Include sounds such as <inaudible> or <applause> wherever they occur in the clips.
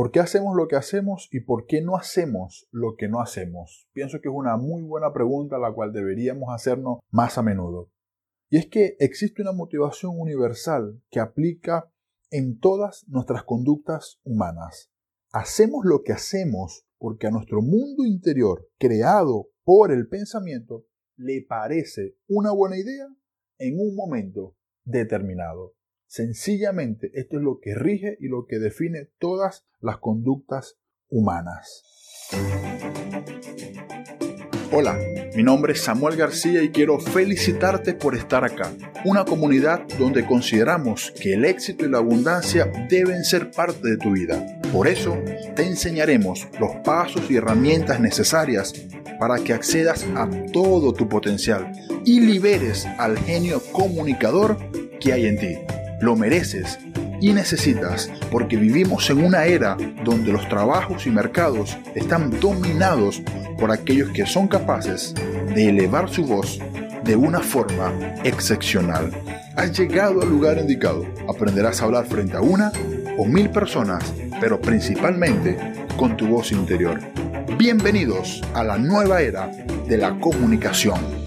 ¿Por qué hacemos lo que hacemos y por qué no hacemos lo que no hacemos? Pienso que es una muy buena pregunta la cual deberíamos hacernos más a menudo. Y es que existe una motivación universal que aplica en todas nuestras conductas humanas. Hacemos lo que hacemos porque a nuestro mundo interior, creado por el pensamiento, le parece una buena idea en un momento determinado. Sencillamente, esto es lo que rige y lo que define todas las conductas humanas. Hola, mi nombre es Samuel García y quiero felicitarte por estar acá. Una comunidad donde consideramos que el éxito y la abundancia deben ser parte de tu vida. Por eso, te enseñaremos los pasos y herramientas necesarias para que accedas a todo tu potencial y liberes al genio comunicador que hay en ti lo mereces y necesitas porque vivimos en una era donde los trabajos y mercados están dominados por aquellos que son capaces de elevar su voz de una forma excepcional. Has llegado al lugar indicado. Aprenderás a hablar frente a una o mil personas, pero principalmente con tu voz interior. Bienvenidos a la nueva era de la comunicación.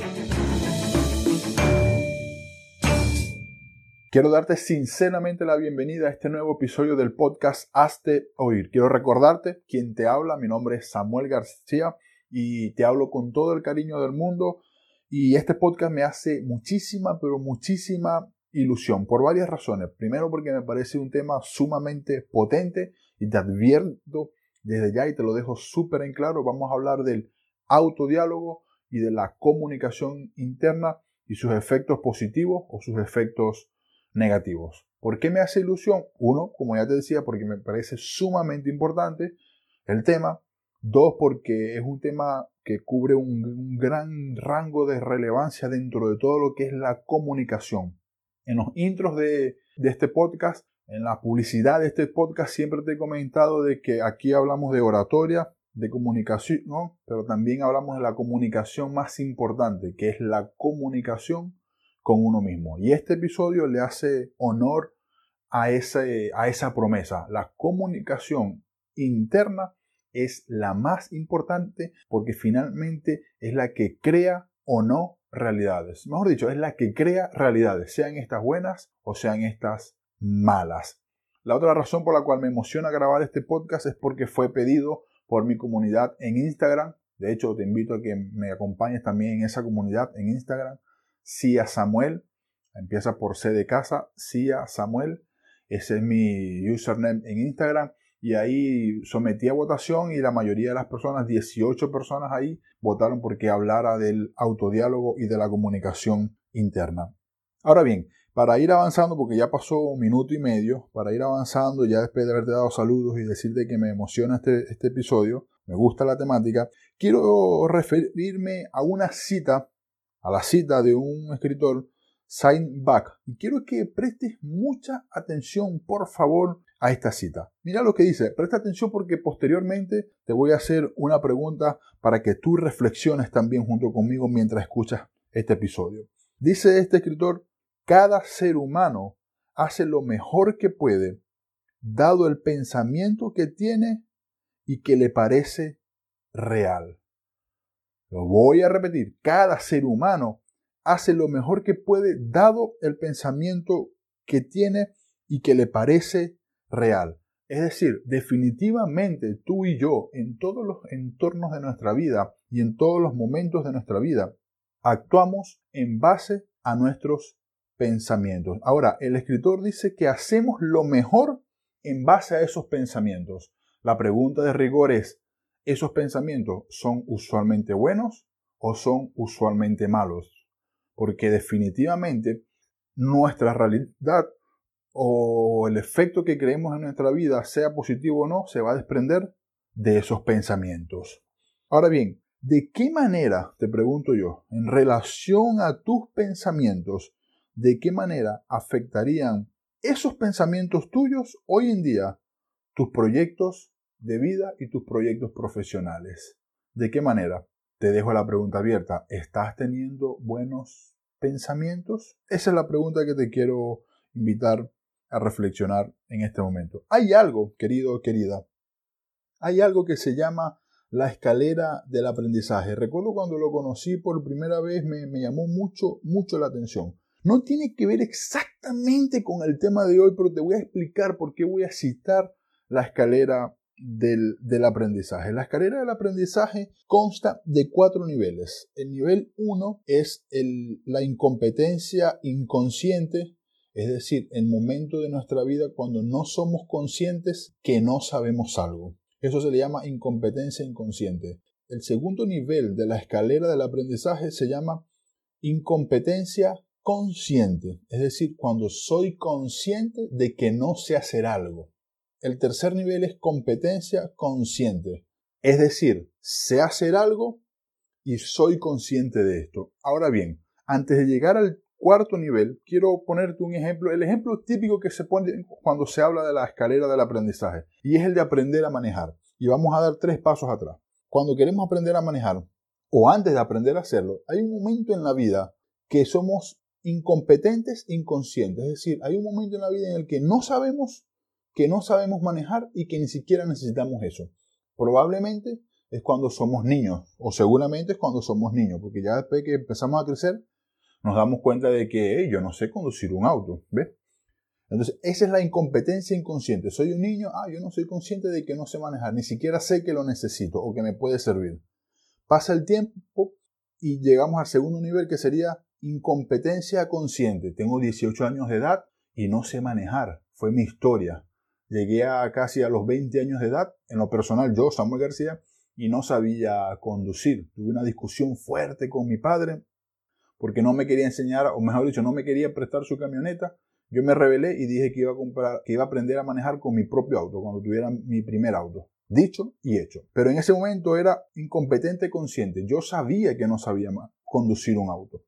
Quiero darte sinceramente la bienvenida a este nuevo episodio del podcast Hazte Oír. Quiero recordarte quién te habla. Mi nombre es Samuel García y te hablo con todo el cariño del mundo. Y este podcast me hace muchísima, pero muchísima ilusión por varias razones. Primero porque me parece un tema sumamente potente y te advierto desde ya y te lo dejo súper en claro. Vamos a hablar del autodiálogo y de la comunicación interna y sus efectos positivos o sus efectos negativos. ¿Por qué me hace ilusión? Uno, como ya te decía, porque me parece sumamente importante el tema. Dos, porque es un tema que cubre un, gran rango de relevancia dentro de todo lo que es la comunicación. En los intros de, de este podcast, en la publicidad de este podcast, siempre te he comentado de que aquí hablamos de oratoria, de comunicación, ¿no? pero también hablamos de la comunicación más importante, que es la comunicación con uno mismo. Y este episodio le hace honor a, ese, a esa promesa. La comunicación interna es la más importante porque finalmente es la que crea o no realidades. Mejor dicho, es la que crea realidades, sean estas buenas o sean estas malas. La otra razón por la cual me emociona grabar este podcast es porque fue pedido por mi comunidad en Instagram. De hecho, te invito a que me acompañes también en esa comunidad en Instagram Cia Samuel, empieza por C de casa, Cia Samuel, ese es mi username en Instagram. Y ahí sometí a votación y la mayoría de las personas, 18 personas ahí, votaron porque hablara del autodiálogo y de la comunicación interna. Ahora bien, para ir avanzando, porque ya pasó un minuto y medio, para ir avanzando, ya después de haberte dado saludos y decirte que me emociona este, este episodio, me gusta la temática, quiero referirme a una cita a la cita de un escritor, Back. y quiero que prestes mucha atención, por favor, a esta cita. Mira lo que dice, presta atención porque posteriormente te voy a hacer una pregunta para que tú reflexiones también junto conmigo mientras escuchas este episodio. Dice este escritor, cada ser humano hace lo mejor que puede, dado el pensamiento que tiene y que le parece real. Lo voy a repetir, cada ser humano hace lo mejor que puede dado el pensamiento que tiene y que le parece real. Es decir, definitivamente tú y yo, en todos los entornos de nuestra vida y en todos los momentos de nuestra vida, actuamos en base a nuestros pensamientos. Ahora, el escritor dice que hacemos lo mejor en base a esos pensamientos. La pregunta de rigor es, ¿Esos pensamientos son usualmente buenos o son usualmente malos? Porque definitivamente nuestra realidad o el efecto que creemos en nuestra vida, sea positivo o no, se va a desprender de esos pensamientos. Ahora bien, ¿de qué manera, te pregunto yo, en relación a tus pensamientos, de qué manera afectarían esos pensamientos tuyos hoy en día tus proyectos de vida y tus proyectos profesionales. ¿De qué manera? Te dejo la pregunta abierta. ¿Estás teniendo buenos pensamientos? Esa es la pregunta que te quiero invitar a reflexionar en este momento. Hay algo, querido querida, hay algo que se llama la escalera del aprendizaje. Recuerdo cuando lo conocí por primera vez me, me llamó mucho, mucho la atención. No tiene que ver exactamente con el tema de hoy, pero te voy a explicar por qué voy a citar la escalera del, aprendizaje. La escalera del aprendizaje consta de cuatro niveles. El nivel 1 es la incompetencia inconsciente, es decir, el momento de nuestra vida cuando no somos conscientes que no sabemos algo. Eso se le llama incompetencia inconsciente. El segundo nivel de la escalera del aprendizaje se llama incompetencia consciente, es decir, cuando soy consciente de que no sé hacer algo. El tercer nivel es competencia consciente, es decir, sé hacer algo y soy consciente de esto. Ahora bien, antes de llegar al cuarto nivel, quiero ponerte un ejemplo, el ejemplo típico que se pone cuando se habla de la escalera del aprendizaje, y es el de aprender a manejar. Y vamos a dar tres pasos atrás. Cuando queremos aprender a manejar, o antes de aprender a hacerlo, hay un momento en la vida que somos incompetentes, inconscientes. Es decir, hay un momento en la vida en el que no sabemos, que no sabemos manejar y que ni siquiera necesitamos eso. Probablemente es cuando somos niños, o seguramente es cuando somos niños, porque ya después que empezamos a crecer, nos damos cuenta de que yo no sé conducir un auto, ¿ves? Entonces, esa es la incompetencia inconsciente. Soy un niño, ah, yo no soy consciente de que no sé manejar, ni siquiera sé que lo necesito o que me puede servir. Pasa el tiempo y llegamos al segundo nivel que sería Incompetencia consciente. Tengo 18 años de edad y no sé manejar. Fue mi historia. Llegué a casi a los 20 años de edad, en lo personal yo, Samuel García, y no sabía conducir. Tuve una discusión fuerte con mi padre porque no me quería enseñar, o mejor dicho, no me quería prestar su camioneta. Yo me rebelé y dije que iba a comprar, que iba a aprender a manejar con mi propio auto cuando tuviera mi primer auto. Dicho y hecho. Pero en ese momento era incompetente consciente. Yo sabía que no sabía conducir un auto.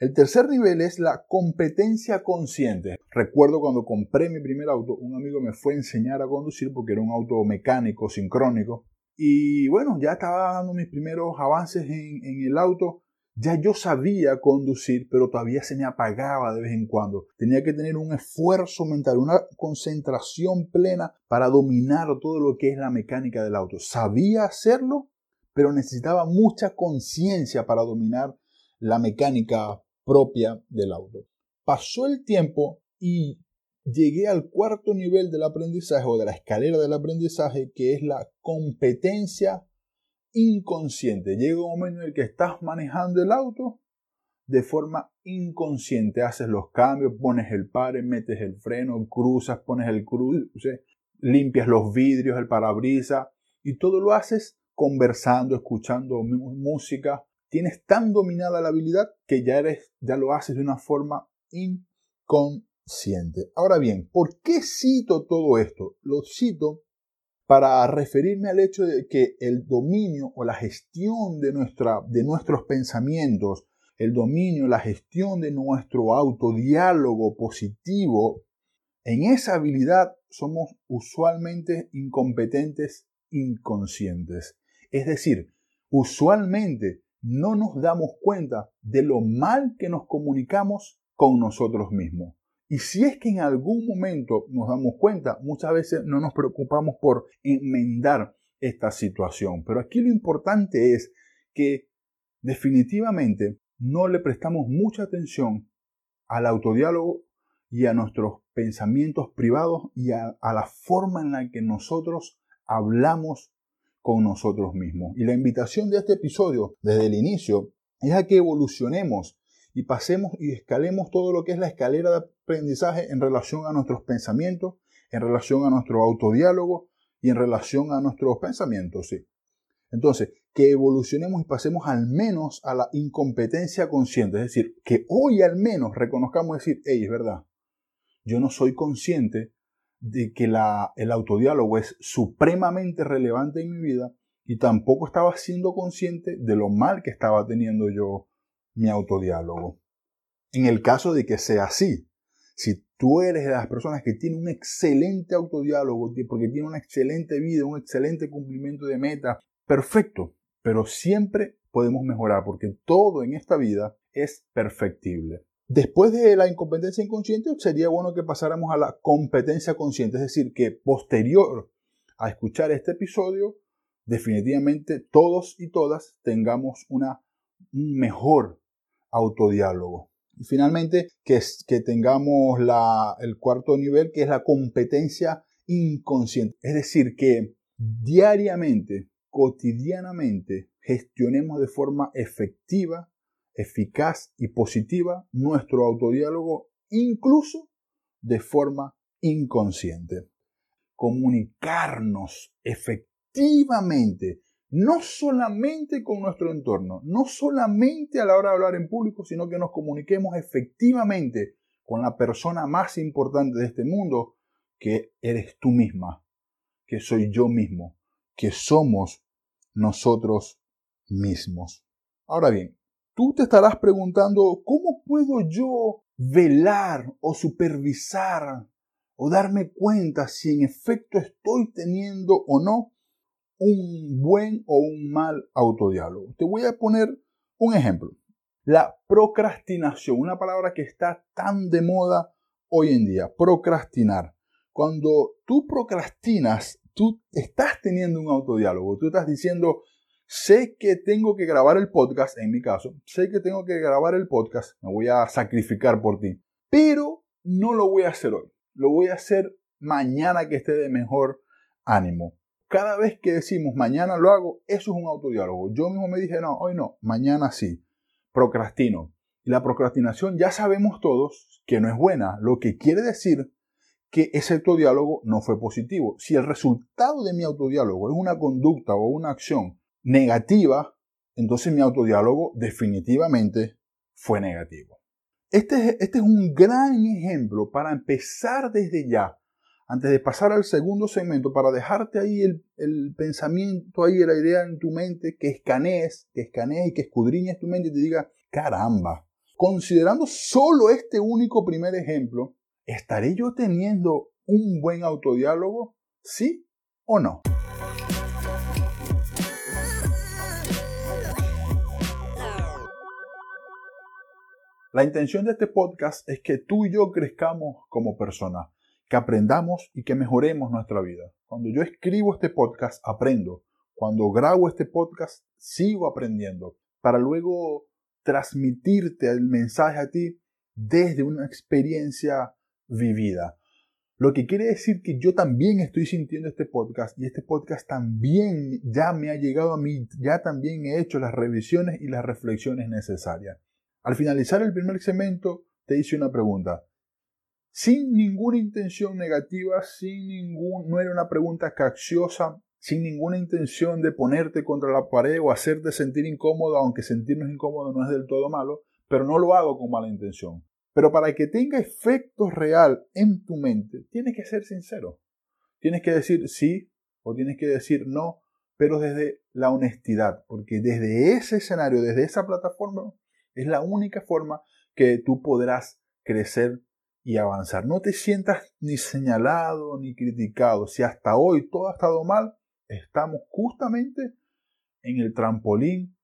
El tercer nivel es la competencia consciente. Recuerdo cuando compré mi primer auto, un amigo me fue a enseñar a conducir porque era un auto mecánico, sincrónico. Y bueno, ya estaba dando mis primeros avances en, el auto. Ya yo sabía conducir, pero todavía se me apagaba de vez en cuando. Tenía que tener un esfuerzo mental, una concentración plena para dominar todo lo que es la mecánica del auto. Sabía hacerlo, pero necesitaba mucha conciencia para dominar la mecánica propia del auto. Pasó el tiempo y llegué al cuarto nivel del aprendizaje o de la escalera del aprendizaje, que es la competencia inconsciente. Llega un momento en el que estás manejando el auto de forma inconsciente. Haces los cambios, pones el pare, metes el freno, cruzas, pones el cruce, limpias los vidrios, el parabrisas y todo lo haces conversando, escuchando música, tienes tan dominada la habilidad que ya, eres, ya lo haces de una forma inconsciente. Ahora bien, ¿por qué cito todo esto? Lo cito para referirme al hecho de que el dominio o la gestión de, nuestra, de nuestros pensamientos, el dominio, la gestión de nuestro autodiálogo positivo, en esa habilidad somos usualmente incompetentes inconscientes. Es decir, usualmente no nos damos cuenta de lo mal que nos comunicamos con nosotros mismos. Y si es que en algún momento nos damos cuenta, muchas veces no nos preocupamos por enmendar esta situación. Pero aquí lo importante es que definitivamente no le prestamos mucha atención al autodiálogo y a nuestros pensamientos privados y a, a la forma en la que nosotros hablamos con nosotros mismos. Y la invitación de este episodio desde el inicio es a que evolucionemos y pasemos y escalemos todo lo que es la escalera de aprendizaje en relación a nuestros pensamientos, en relación a nuestro autodiálogo y en relación a nuestros pensamientos, sí. Entonces, que evolucionemos y pasemos al menos a la incompetencia consciente, es decir, que hoy al menos reconozcamos decir, hey, es verdad, yo no soy consciente de que la, el autodiálogo es supremamente relevante en mi vida y tampoco estaba siendo consciente de lo mal que estaba teniendo yo mi autodiálogo. En el caso de que sea así, si tú eres de las personas que tienen un excelente autodiálogo, porque tiene una excelente vida, un excelente cumplimiento de meta, perfecto, pero siempre podemos mejorar porque todo en esta vida es perfectible. Después de la incompetencia inconsciente, sería bueno que pasáramos a la competencia consciente, es decir, que posterior a escuchar este episodio, definitivamente todos y todas tengamos una, un mejor autodiálogo. Y finalmente, que, que tengamos la, el cuarto nivel, que es la competencia inconsciente. Es decir, que diariamente, cotidianamente, gestionemos de forma efectiva, eficaz y positiva nuestro autodiálogo, incluso de forma inconsciente. Comunicarnos efectivamente, no solamente con nuestro entorno, no solamente a la hora de hablar en público, sino que nos comuniquemos efectivamente con la persona más importante de este mundo, que eres tú misma, que soy yo mismo, que somos nosotros mismos. Ahora bien, tú te estarás preguntando, ¿cómo puedo yo velar o supervisar o darme cuenta si en efecto estoy teniendo o no un buen o un mal autodiálogo? Te voy a poner un ejemplo. La procrastinación, una palabra que está tan de moda hoy en día, procrastinar. Cuando tú procrastinas, tú estás teniendo un autodiálogo, tú estás diciendo, sé que tengo que grabar el podcast, en mi caso, sé que tengo que grabar el podcast, me voy a sacrificar por ti, pero no lo voy a hacer hoy, lo voy a hacer mañana que esté de mejor ánimo. Cada vez que decimos mañana lo hago, eso es un autodiálogo. Yo mismo me dije, no, hoy no, mañana sí. Procrastino. Y la procrastinación ya sabemos todos que no es buena, lo que quiere decir que ese autodiálogo no fue positivo. Si el resultado de mi autodiálogo es una conducta o una acción negativa, entonces mi autodiálogo definitivamente fue negativo. Este, este es un gran ejemplo para empezar desde ya, antes de pasar al segundo segmento, para dejarte ahí el, pensamiento, ahí la idea en tu mente, que escanees, que escanees y que escudriñes tu mente y te diga, caramba, considerando solo este único primer ejemplo, ¿estaré yo teniendo un buen autodiálogo? ¿Sí o no? La intención de este podcast es que tú y yo crezcamos como personas, que aprendamos y que mejoremos nuestra vida. Cuando yo escribo este podcast, aprendo. Cuando grabo este podcast, sigo aprendiendo para luego transmitirte el mensaje a ti desde una experiencia vivida. Lo que quiere decir que yo también estoy sintiendo este podcast y este podcast también ya me ha llegado a mí, ya también he hecho las revisiones y las reflexiones necesarias. Al finalizar el primer segmento te hice una pregunta. Sin ninguna intención negativa, sin ningún, no era una pregunta cacciosa, sin ninguna intención de ponerte contra la pared o hacerte sentir incómodo, aunque sentirnos incómodos no es del todo malo, pero no lo hago con mala intención. Pero para que tenga efecto real en tu mente, tienes que ser sincero. Tienes que decir sí o tienes que decir no, pero desde la honestidad, porque desde ese escenario, desde esa plataforma, es la única forma que tú podrás crecer y avanzar. No te sientas ni señalado ni criticado. Si hasta hoy todo ha estado mal, estamos justamente en el trampolín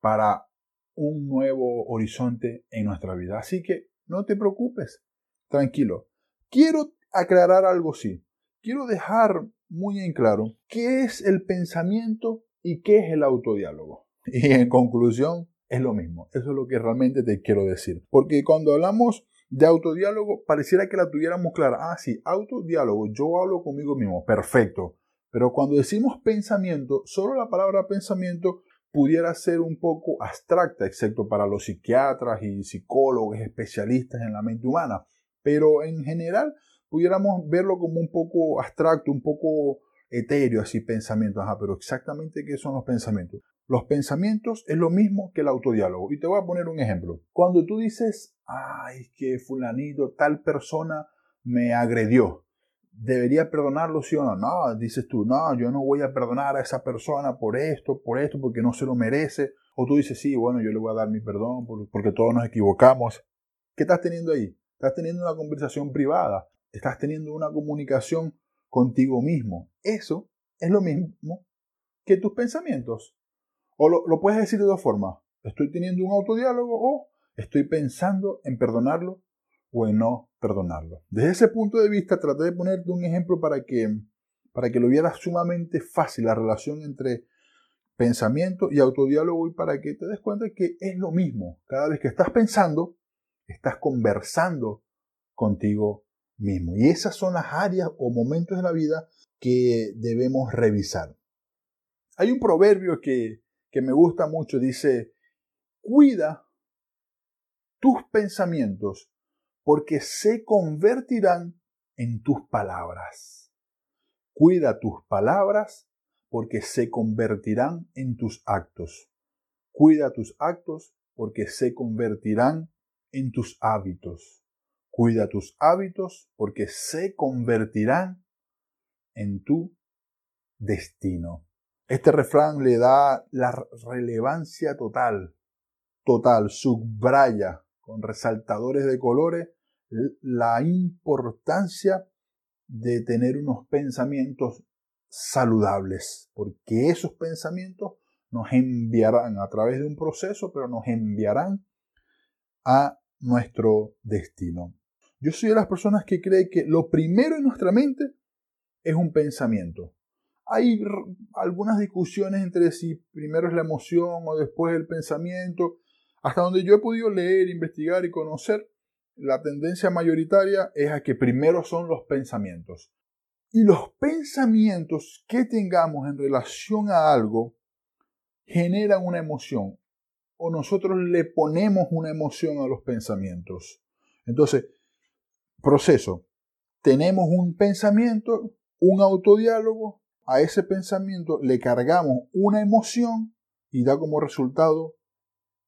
para un nuevo horizonte en nuestra vida. Así que no te preocupes, tranquilo. Quiero aclarar algo, sí. Quiero dejar muy en claro qué es el pensamiento y qué es el autodiálogo. <laughs> Y en conclusión, es lo mismo. Eso es lo que realmente te quiero decir. Porque cuando hablamos de autodiálogo, pareciera que la tuviéramos clara. Ah, sí, autodiálogo, yo hablo conmigo mismo. Perfecto. Pero cuando decimos pensamiento, solo la palabra pensamiento pudiera ser un poco abstracta, excepto para los psiquiatras y psicólogos especialistas en la mente humana. Pero en general pudiéramos verlo como un poco abstracto, un poco etéreo, así pensamientos. Ajá, pero exactamente qué son los pensamientos. Los pensamientos es lo mismo que el autodiálogo. Y te voy a poner un ejemplo. Cuando tú dices, ay, que fulanito, tal persona me agredió debería perdonarlo, sí o no. No, dices tú, no, yo no voy a perdonar a esa persona por esto, por esto, porque no se lo merece. O tú dices, sí, bueno, yo le voy a dar mi perdón porque todos nos equivocamos. ¿Qué estás teniendo ahí? Estás teniendo una conversación privada, estás teniendo una comunicación contigo mismo. Eso es lo mismo que tus pensamientos. O lo, lo puedes decir de dos formas. Estoy teniendo un autodiálogo o estoy pensando en perdonarlo o en no perdonarlo. Desde ese punto de vista traté de ponerte un ejemplo para que, para que lo vieras sumamente fácil la relación entre pensamiento y autodiálogo y para que te des cuenta que es lo mismo. Cada vez que estás pensando, estás conversando contigo mismo. Y esas son las áreas o momentos de la vida que debemos revisar. Hay un proverbio que, que me gusta mucho, dice, cuida tus pensamientos porque se convertirán en tus palabras. Cuida tus palabras porque se convertirán en tus actos. Cuida tus actos porque se convertirán en tus hábitos. Cuida tus hábitos porque se convertirán en tu destino. Este refrán le da la relevancia total, total, subraya con resaltadores de colores la importancia de tener unos pensamientos saludables, porque esos pensamientos nos enviarán a través de un proceso, pero nos enviarán a nuestro destino. Yo soy de las personas que cree que lo primero en nuestra mente es un pensamiento. Hay algunas discusiones entre si primero es la emoción o después el pensamiento. Hasta donde yo he podido leer, investigar y conocer, la tendencia mayoritaria es a que primero son los pensamientos. Y los pensamientos que tengamos en relación a algo generan una emoción o nosotros le ponemos una emoción a los pensamientos. Entonces, proceso. Tenemos un pensamiento, un autodiálogo, a ese pensamiento le cargamos una emoción y da como resultado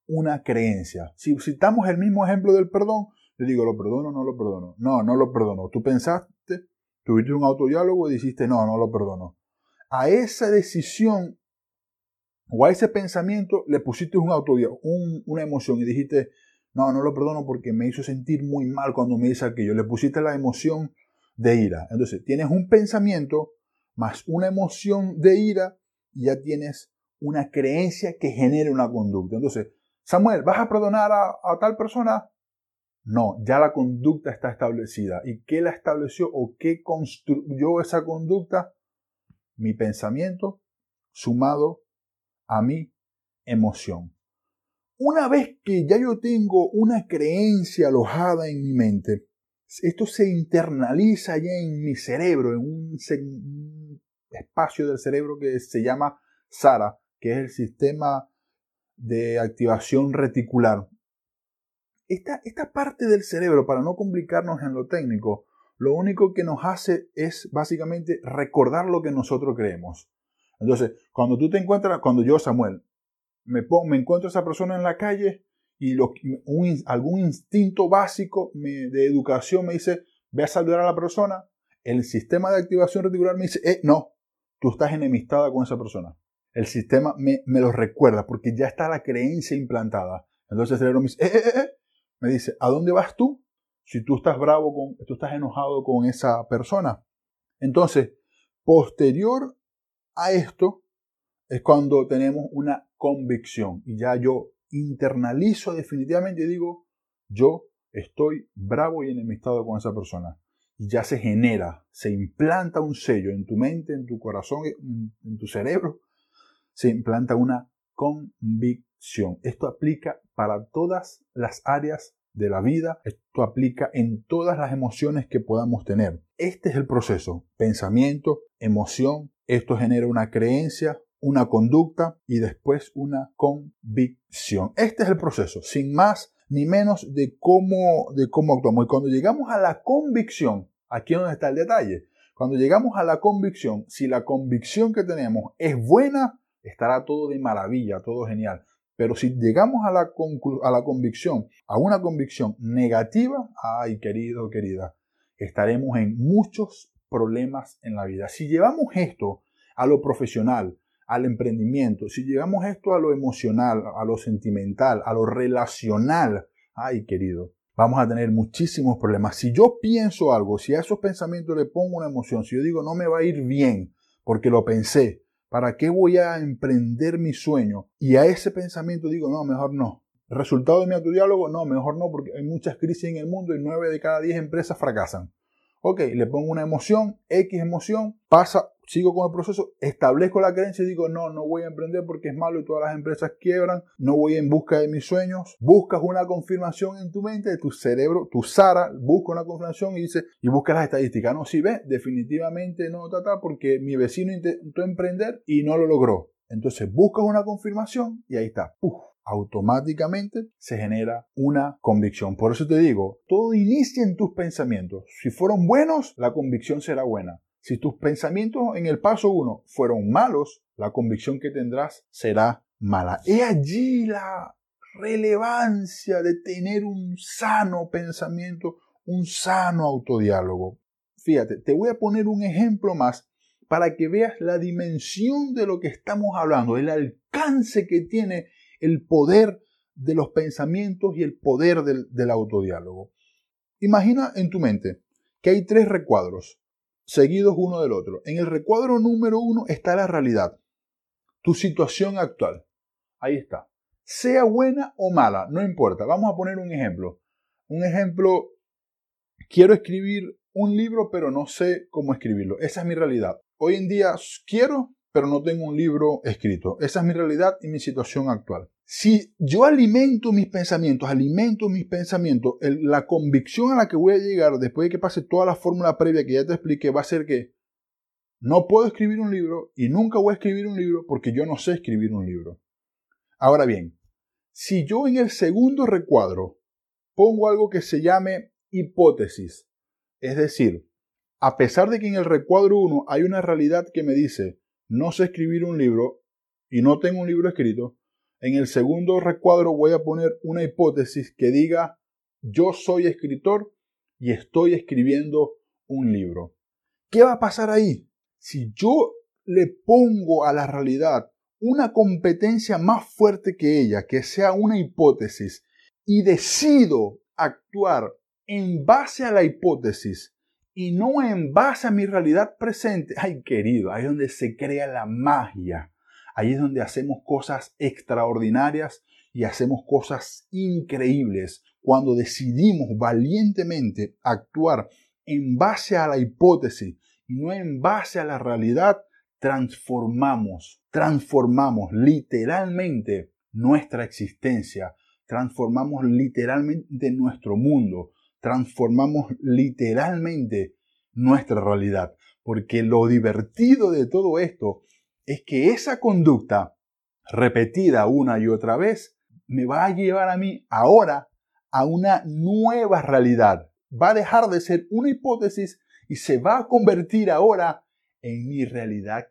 una creencia. Si citamos el mismo ejemplo del perdón, le digo, ¿lo perdono o no lo perdono? No, no lo perdono. Tú pensaste, tuviste un autodiálogo y dijiste, no, no lo perdono. A esa decisión o a ese pensamiento le pusiste un autodiálogo, una emoción y dijiste, no, no lo perdono porque me hizo sentir muy mal cuando me dice aquello. Le pusiste la emoción de ira. Entonces, tienes un pensamiento más una emoción de ira ya tienes una creencia que genera una conducta. Entonces, Samuel, ¿vas a perdonar a tal persona? No, ya la conducta está establecida. ¿Y qué la estableció o qué construyó esa conducta? Mi pensamiento sumado a mi emoción. Una vez que ya yo tengo una creencia alojada en mi mente, esto se internaliza ya en mi cerebro, en un, espacio del cerebro que se llama SARA, que es el sistema de activación reticular. Esta, esta parte del cerebro, para no complicarnos en lo técnico, lo único que nos hace es básicamente recordar lo que nosotros creemos. Entonces, cuando tú te encuentras, cuando yo, Samuel, me, me encuentro a esa persona en la calle y algún instinto básico de educación me dice, ve a saludar a la persona, el sistema de activación reticular me dice, eh, no, tú estás enemistada con esa persona. El sistema me, me lo recuerda porque ya está la creencia implantada. Entonces el cerebro me dice, eh, eh, eh, eh, me dice, ¿a dónde vas tú? Si tú estás bravo, con, tú estás enojado con esa persona. Entonces, posterior a esto, es cuando tenemos una convicción y ya yo internalizo definitivamente y digo, yo estoy bravo y enemistado con esa persona. Y ya se genera, se implanta un sello en tu mente, en tu corazón, en tu cerebro, se implanta una convicción. Esto aplica para todas las áreas de la vida, esto aplica en todas las emociones que podamos tener. Este es el proceso, pensamiento, emoción, esto genera una creencia, una conducta y después una convicción. Este es el proceso, sin más ni menos de cómo, de cómo actuamos. Y cuando llegamos a la convicción, aquí es donde está el detalle. Cuando llegamos a la convicción, si la convicción que tenemos es buena, estará todo de maravilla, todo genial. Pero si llegamos a la, a la convicción, a una convicción negativa, ay querido, querida, estaremos en muchos problemas en la vida. Si llevamos esto a lo profesional, al emprendimiento, si llevamos esto a lo emocional, a lo sentimental, a lo relacional, ay querido, vamos a tener muchísimos problemas. Si yo pienso algo, si a esos pensamientos le pongo una emoción, si yo digo no me va a ir bien porque lo pensé, ¿para qué voy a emprender mi sueño? Y a ese pensamiento digo no, mejor no. ¿Resultado de mi autodiálogo? No, mejor no, porque hay muchas crisis en el mundo y nueve de cada diez empresas fracasan. Ok, le pongo una emoción, X emoción, pasa, sigo con el proceso, establezco la creencia y digo, no, no voy a emprender porque es malo y todas las empresas quiebran, no voy en busca de mis sueños. Buscas una confirmación en tu mente, de tu cerebro, tu Sara, busca una confirmación y dice, y busca las estadísticas. No, si ves, definitivamente no, tata, porque mi vecino intentó emprender y no lo logró. Entonces buscas una confirmación y ahí está. automáticamente se genera una convicción. Por eso te digo, todo inicia en tus pensamientos. Si fueron buenos, la convicción será buena. Si tus pensamientos en el paso 1 fueron malos, la convicción que tendrás será mala. He allí la relevancia de tener un sano pensamiento, un sano autodiálogo. Fíjate, te voy a poner un ejemplo más para que veas la dimensión de lo que estamos hablando, el alcance que tiene el poder de los pensamientos y el poder del, del autodiálogo. Imagina en tu mente que hay tres recuadros seguidos uno del otro. En el recuadro número uno está la realidad, tu situación actual. Ahí está. Sea buena o mala, no importa. Vamos a poner un ejemplo. Un ejemplo, quiero escribir un libro, pero no sé cómo escribirlo. Esa es mi realidad. Hoy en día quiero, pero no tengo un libro escrito. Esa es mi realidad y mi situación actual. Si yo alimento mis pensamientos, alimento mis pensamientos, la convicción a la que voy a llegar después de que pase toda la fórmula previa que ya te expliqué va a ser que no puedo escribir un libro y nunca voy a escribir un libro porque yo no sé escribir un libro. Ahora bien, si yo en el segundo recuadro pongo algo que se llame hipótesis, es decir, a pesar de que en el recuadro 1 hay una realidad que me dice no sé escribir un libro y no tengo un libro escrito, en el segundo recuadro voy a poner una hipótesis que diga yo soy escritor y estoy escribiendo un libro. ¿Qué va a pasar ahí? Si yo le pongo a la realidad una competencia más fuerte que ella, que sea una hipótesis, y decido actuar en base a la hipótesis y no en base a mi realidad presente, ay querido, ahí es donde se crea la magia Ahí es donde hacemos cosas extraordinarias y hacemos cosas increíbles cuando decidimos valientemente actuar en base a la hipótesis y no en base a la realidad, transformamos, transformamos literalmente nuestra existencia, transformamos literalmente nuestro mundo, transformamos literalmente nuestra realidad. Porque lo divertido de todo esto es que esa conducta repetida una y otra vez me va a llevar a mí ahora a una nueva realidad. Va a dejar de ser una hipótesis y se va a convertir ahora en mi realidad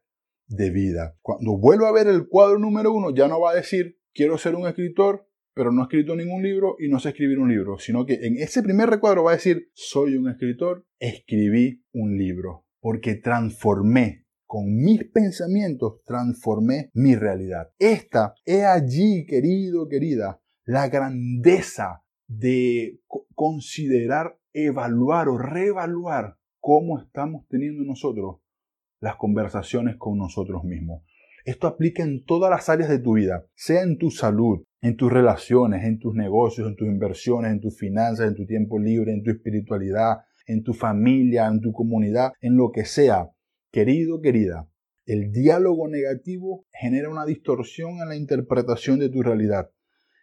de vida. Cuando vuelva a ver el cuadro número uno, ya no va a decir quiero ser un escritor, pero no he escrito ningún libro y no sé escribir un libro, sino que en ese primer recuadro va a decir soy un escritor, escribí un libro, porque transformé con mis pensamientos transformé mi realidad. Esta es allí, querido, querida, la grandeza de considerar, evaluar o reevaluar cómo estamos teniendo nosotros las conversaciones con nosotros mismos. Esto aplica en todas las áreas de tu vida, sea en tu salud, en tus relaciones, en tus negocios, en tus inversiones, en tus finanzas, en tu tiempo libre, en tu espiritualidad, en tu familia, en tu comunidad, en lo que sea. Querido, querida, el diálogo negativo genera una distorsión en la interpretación de tu realidad.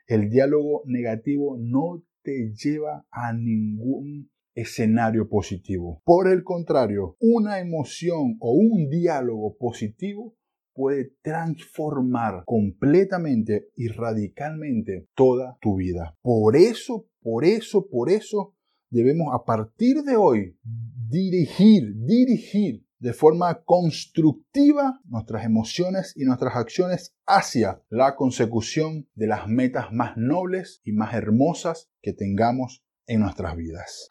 El diálogo negativo no te lleva a ningún escenario positivo. Por el contrario, una emoción o un diálogo positivo puede transformar completamente y radicalmente toda tu vida. Por eso, por eso, por eso debemos a partir de hoy dirigir, dirigir de forma constructiva nuestras emociones y nuestras acciones hacia la consecución de las metas más nobles y más hermosas que tengamos en nuestras vidas.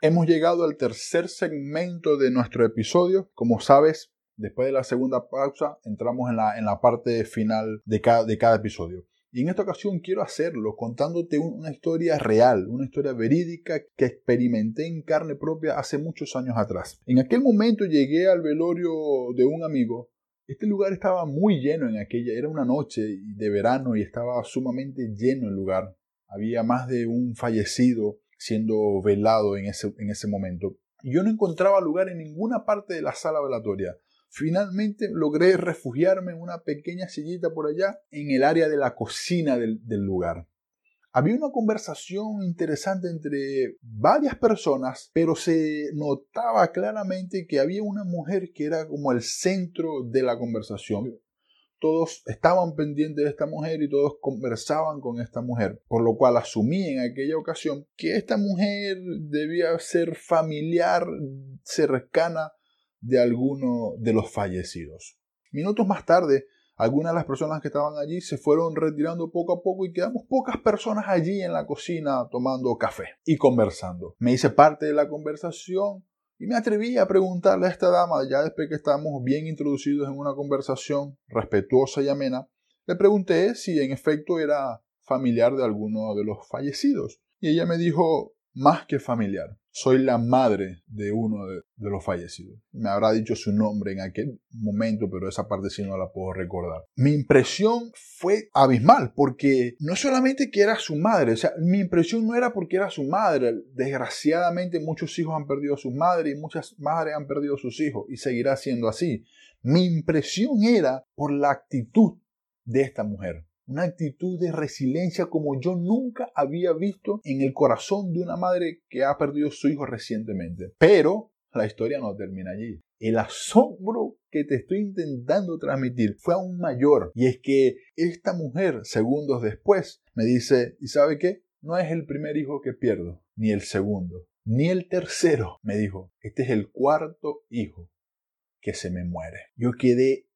Hemos llegado al tercer segmento de nuestro episodio. Como sabes, después de la segunda pausa, entramos en la, en la parte final de cada, de cada episodio. Y en esta ocasión quiero hacerlo contándote una historia real, una historia verídica que experimenté en carne propia hace muchos años atrás. En aquel momento llegué al velorio de un amigo. Este lugar estaba muy lleno en aquella, era una noche de verano y estaba sumamente lleno el lugar. había más de un fallecido siendo velado en ese, en ese momento. Y yo no encontraba lugar en ninguna parte de la sala velatoria. Finalmente logré refugiarme en una pequeña sillita por allá en el área de la cocina del, lugar. Había una conversación interesante entre varias personas, pero se notaba claramente que había una mujer que era como el centro de la conversación. Todos estaban pendientes de esta mujer y todos conversaban con esta mujer, por lo cual asumí en aquella ocasión que esta mujer debía ser familiar, cercana de alguno de los fallecidos. Minutos más tarde, algunas de las personas que estaban allí se fueron retirando poco a poco y quedamos pocas personas allí en la cocina tomando café y conversando. Me hice parte de la conversación y me atreví a preguntarle a esta dama, ya después que estábamos bien introducidos en una conversación respetuosa y amena, le pregunté si en efecto era familiar de alguno de los fallecidos. Y ella me dijo, más que familiar. Soy la madre de uno de, los fallecidos. Me habrá dicho su nombre en aquel momento, pero esa parte sí no la puedo recordar. Mi impresión fue abismal, porque no solamente que era su madre, o sea, mi impresión no era porque era su madre. Desgraciadamente muchos hijos han perdido a sus madres y muchas madres han perdido a sus hijos y seguirá siendo así. Mi impresión era por la actitud de esta mujer una actitud de resiliencia como yo nunca había visto en el corazón de una madre que ha perdido su hijo recientemente. Pero la historia no termina allí. El asombro que te estoy intentando transmitir fue aún mayor. Y es que esta mujer, segundos después, me dice, ¿y sabe qué? No es el primer hijo que pierdo, ni el segundo, ni el tercero. Me dijo, este es el cuarto hijo que se me muere. Yo quedé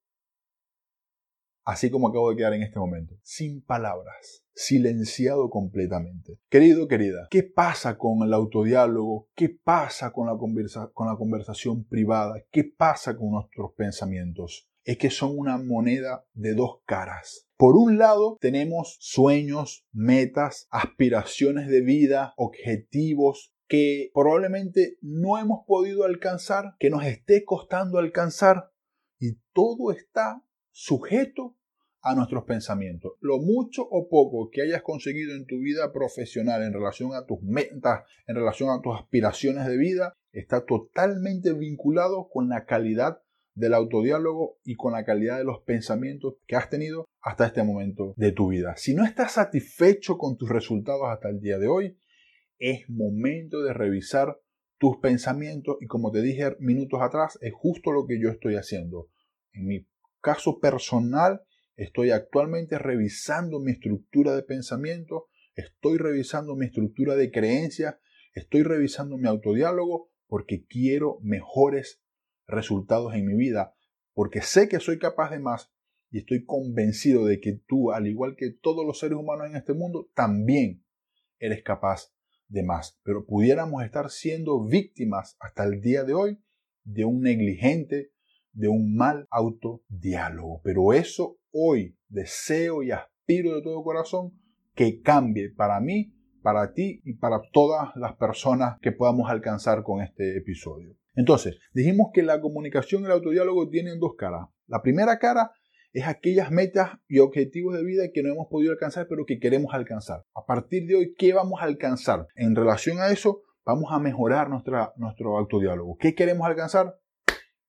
así como acabo de quedar en este momento, sin palabras, silenciado completamente. Querido, querida, ¿qué pasa con el autodiálogo? ¿Qué pasa con la, con la conversación privada? ¿Qué pasa con nuestros pensamientos? Es que son una moneda de dos caras. Por un lado, tenemos sueños, metas, aspiraciones de vida, objetivos, que probablemente no hemos podido alcanzar, que nos esté costando alcanzar, y todo está sujeto a nuestros pensamientos. Lo mucho o poco que hayas conseguido en tu vida profesional en relación a tus metas, en relación a tus aspiraciones de vida, está totalmente vinculado con la calidad del autodiálogo y con la calidad de los pensamientos que has tenido hasta este momento de tu vida. Si no estás satisfecho con tus resultados hasta el día de hoy, es momento de revisar tus pensamientos y como te dije minutos atrás, es justo lo que yo estoy haciendo. En mi caso personal, estoy actualmente revisando mi estructura de pensamiento, estoy revisando mi estructura de creencias, estoy revisando mi autodiálogo porque quiero mejores resultados en mi vida, porque sé que soy capaz de más y estoy convencido de que tú, al igual que todos los seres humanos en este mundo, también eres capaz de más. Pero pudiéramos estar siendo víctimas hasta el día de hoy de un negligente, de un mal autodiálogo. Pero eso hoy deseo y aspiro de todo corazón que cambie para mí, para ti y para todas las personas que podamos alcanzar con este episodio. Entonces, dijimos que la comunicación y el autodiálogo tienen dos caras. La primera cara es aquellas metas y objetivos de vida que no hemos podido alcanzar, pero que queremos alcanzar. A partir de hoy, ¿qué vamos a alcanzar? En relación a eso, vamos a mejorar nuestra, nuestro autodiálogo. ¿Qué queremos alcanzar?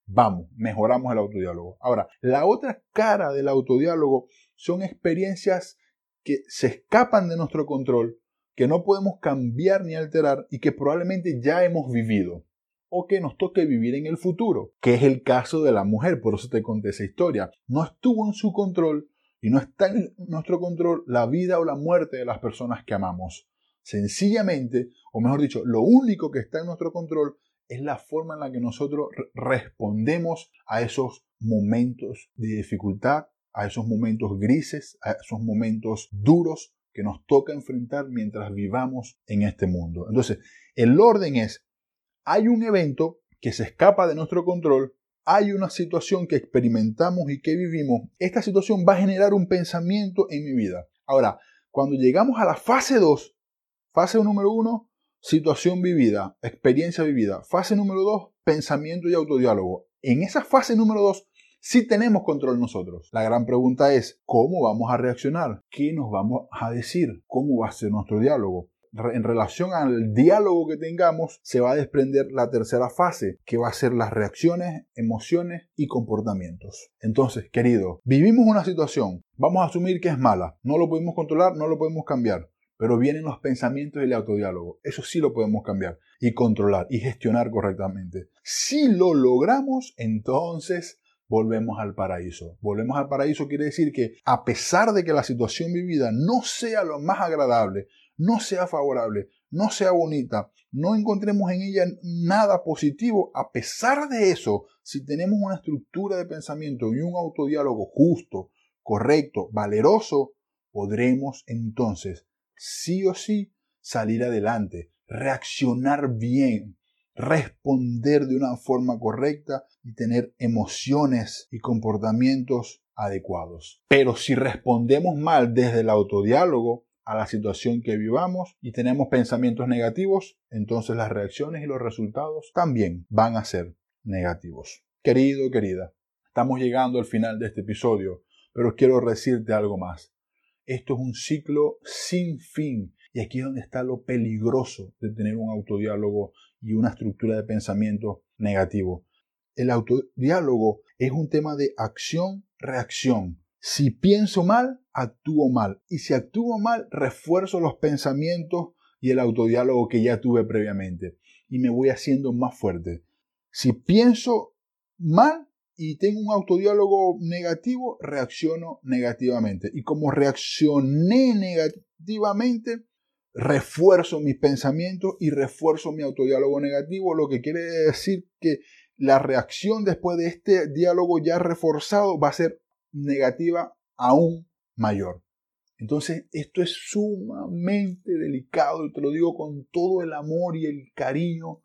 Vamos, mejoramos el autodiálogo. Ahora, la otra cara del autodiálogo son experiencias que se escapan de nuestro control, que no podemos cambiar ni alterar y que probablemente ya hemos vivido o que nos toque vivir en el futuro, que es el caso de la mujer, por eso te conté esa historia. No estuvo en su control y no está en nuestro control la vida o la muerte de las personas que amamos. Sencillamente, o mejor dicho, lo único que está en nuestro control es la forma en la que nosotros respondemos a esos momentos de dificultad, a esos momentos grises, a esos momentos duros que nos toca enfrentar mientras vivamos en este mundo. Entonces, el orden es, hay un evento que se escapa de nuestro control, hay una situación que experimentamos y que vivimos, esta situación va a generar un pensamiento en mi vida. Ahora, cuando llegamos a la fase 2, fase número 1, situación vivida, experiencia vivida. Fase número dos, pensamiento y autodiálogo. En esa fase número dos Sí tenemos control nosotros. La gran pregunta es, ¿cómo vamos a reaccionar? ¿Qué nos vamos a decir? ¿Cómo va a ser nuestro diálogo? en relación al diálogo que tengamos, se va a desprender la tercera fase, que va a ser las reacciones, emociones y comportamientos. Entonces, querido, vivimos una situación, vamos a asumir que es mala, no lo podemos controlar, no lo podemos cambiar. Pero vienen los pensamientos y el autodiálogo. Eso sí lo podemos cambiar y controlar y gestionar correctamente. Si lo logramos, entonces volvemos al paraíso. Volvemos al paraíso quiere decir que a pesar de que la situación vivida no sea lo más agradable, no sea favorable, no sea bonita, no encontremos en ella nada positivo, a pesar de eso, si tenemos una estructura de pensamiento y un autodiálogo justo, correcto, valeroso, podremos entonces sí o sí salir adelante, reaccionar bien, responder de una forma correcta y tener emociones y comportamientos adecuados. Pero si respondemos mal desde el autodiálogo, a la situación que vivamos y tenemos pensamientos negativos, entonces las reacciones y los resultados también van a ser negativos. Querido, querida, estamos llegando al final de este episodio, pero quiero decirte algo más. Esto es un ciclo sin fin y aquí es donde está lo peligroso de tener un autodiálogo y una estructura de pensamiento negativo. El autodiálogo es un tema de acción-reacción. Si pienso mal, actúo mal. Y si actúo mal, refuerzo los pensamientos y el autodiálogo que ya tuve previamente. Y me voy haciendo más fuerte. Si pienso mal y tengo un autodiálogo negativo, reacciono negativamente. Y como reaccioné negativamente, refuerzo mis pensamientos y refuerzo mi autodiálogo negativo, lo que quiere decir que la reacción después de este diálogo ya reforzado va a ser negativa aún mayor. Entonces, esto es sumamente delicado y te lo digo con todo el amor y el cariño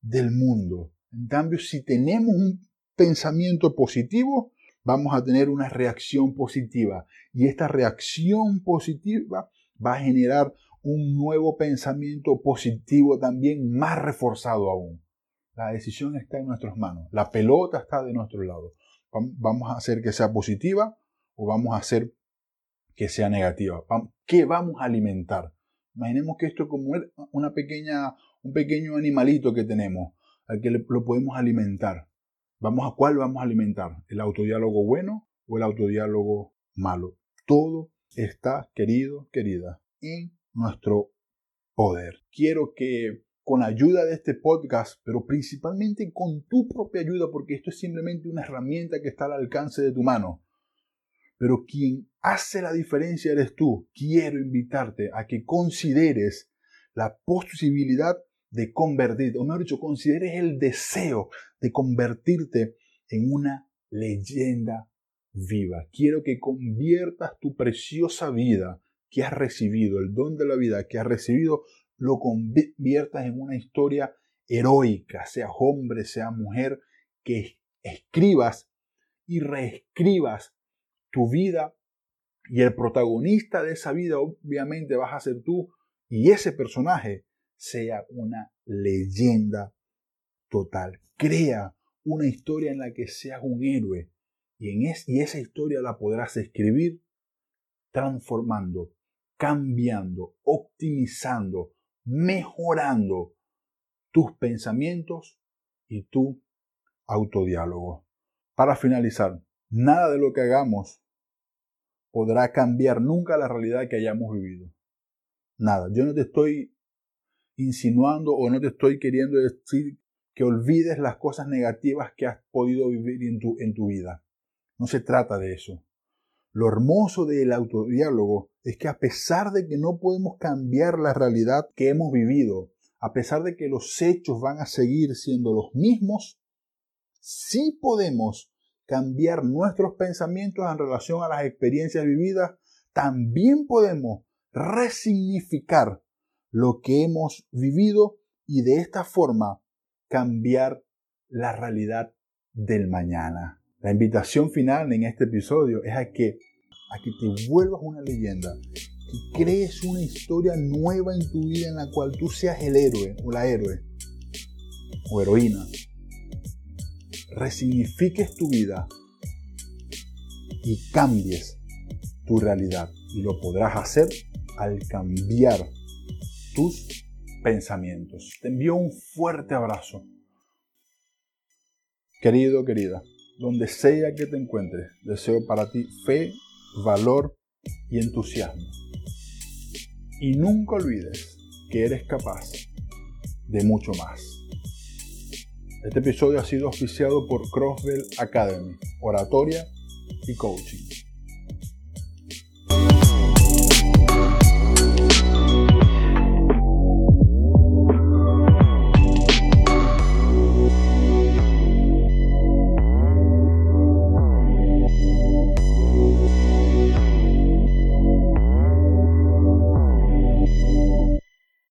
del mundo. En cambio, si tenemos un pensamiento positivo, vamos a tener una reacción positiva. Y esta reacción positiva va a generar un nuevo pensamiento positivo también más reforzado aún. La decisión está en nuestras manos. La pelota está de nuestro lado. Vamos a hacer que sea positiva o vamos a hacer que sea negativa. ¿Qué vamos a alimentar? Imaginemos que esto es como una pequeña, un pequeño animalito que tenemos, al que lo podemos alimentar. Vamos a cuál vamos a alimentar, el autodiálogo bueno o el autodiálogo malo. Todo está, querido, querida, en nuestro poder. Quiero que con ayuda de este podcast, pero principalmente con tu propia ayuda, porque esto es simplemente una herramienta que está al alcance de tu mano. Pero quien hace la diferencia eres tú. Quiero invitarte a que consideres la posibilidad de convertirte, o mejor dicho, consideres el deseo de convertirte en una leyenda viva. Quiero que conviertas tu preciosa vida que has recibido, el don de la vida que has recibido, lo conviertas en una historia heroica, sea hombre, sea mujer, que escribas y reescribas tu vida y el protagonista de esa vida obviamente vas a ser tú y ese personaje sea una leyenda total. Crea una historia en la que seas un héroe y, en y esa historia la podrás escribir transformando, cambiando, optimizando, mejorando tus pensamientos y tu autodiálogo. Para finalizar, nada de lo que hagamos podrá cambiar nunca la realidad que hayamos vivido. Nada. Yo no te estoy insinuando o no te estoy queriendo decir que olvides las cosas negativas que has podido vivir en tu, en tu vida. No se trata de eso. Lo hermoso del autodiálogo es que a pesar de que no podemos cambiar la realidad que hemos vivido, a pesar de que los hechos van a seguir siendo los mismos, sí podemos cambiar nuestros pensamientos en relación a las experiencias vividas, también podemos resignificar lo que hemos vivido y de esta forma cambiar la realidad del mañana. La invitación final en este episodio es a que, a que te vuelvas una leyenda, que crees una historia nueva en tu vida en la cual tú seas el héroe o la héroe o heroína. Resignifiques tu vida y cambies tu realidad. Y lo podrás hacer al cambiar tus pensamientos. Te envío un fuerte abrazo. Querido, querida, donde sea que te encuentres, deseo para ti fe, valor y entusiasmo. Y nunca olvides que eres capaz de mucho más. Este episodio ha sido auspiciado por Crossbell Academy, oratoria y coaching.